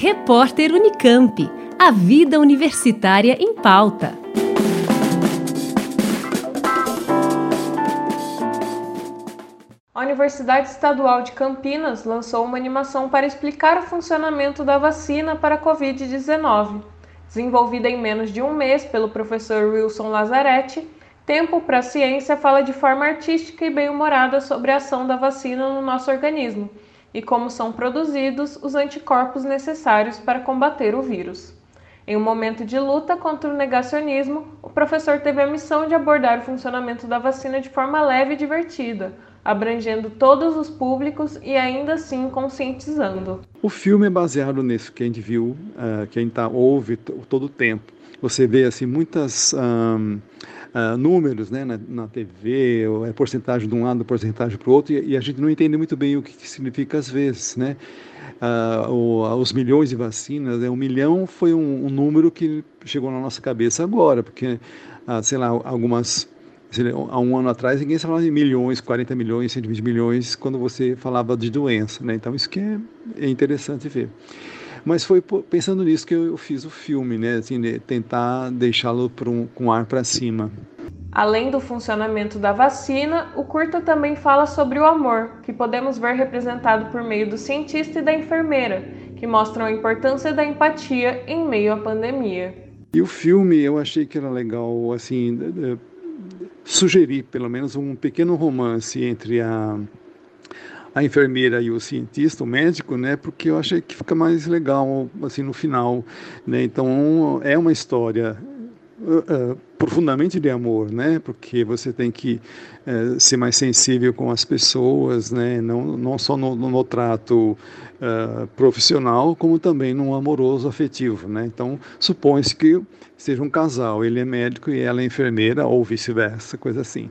Repórter Unicamp. A vida universitária em pauta. A Universidade Estadual de Campinas lançou uma animação para explicar o funcionamento da vacina para a Covid-19. Desenvolvida em menos de um mês pelo professor Wilson Lazzaretti, Tempo para a Ciência fala de forma artística e bem-humorada sobre a ação da vacina no nosso organismo e como são produzidos os anticorpos necessários para combater o vírus. Em um momento de luta contra o negacionismo, o professor teve a missão de abordar o funcionamento da vacina de forma leve e divertida, abrangendo todos os públicos e ainda assim conscientizando. O filme é baseado nisso que a gente viu, uh, que a gente tá, ouve todo o tempo. Você vê assim muitas um, uh, números né, na, na TV, ou é porcentagem de um lado, porcentagem para o outro, e, e, a gente não entende muito bem o que, que significa às vezes. Né? Uh, o, os milhões de vacinas, né? um milhão foi um, um, número que chegou na nossa cabeça agora, porque, sei lá, algumas há um ano atrás ninguém falava de milhões, 40 milhões, 120 milhões quando você falava de doença, né? Então isso que é, é interessante ver. Mas foi pensando nisso que eu fiz o filme, né? Assim, de tentar deixá-lo um, com ar para cima. Além do funcionamento da vacina, o curta também fala sobre o amor, que podemos ver representado por meio do cientista e da enfermeira, que mostram a importância da empatia em meio à pandemia. E o filme eu achei que era legal, assim, sugerir pelo menos um pequeno romance entre a a enfermeira e o cientista, o médico, né? Porque eu achei que fica mais legal assim no final, né? Então é uma história uh, uh, profundamente de amor, né? Porque você tem que uh, ser mais sensível com as pessoas, né? Não não só no, no, trato profissional, como também no amoroso afetivo, né? Então supõe-se que seja um casal, ele é médico e ela é enfermeira ou vice-versa, coisa assim.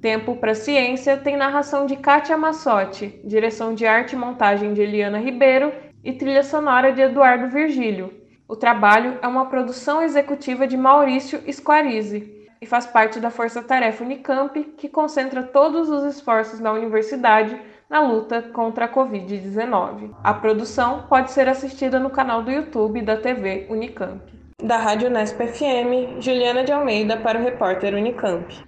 Tempo para Ciência tem narração de Kátia Massotti, direção de arte e montagem de Eliana Ribeiro e trilha sonora de Eduardo Virgílio. O trabalho é uma produção executiva de Maurício Squarize e faz parte da Força Tarefa Unicamp, que concentra todos os esforços da universidade na luta contra a Covid-19. A produção pode ser assistida no canal do YouTube da TV Unicamp. Da Rádio Nesp FM, Juliana de Almeida para o repórter Unicamp.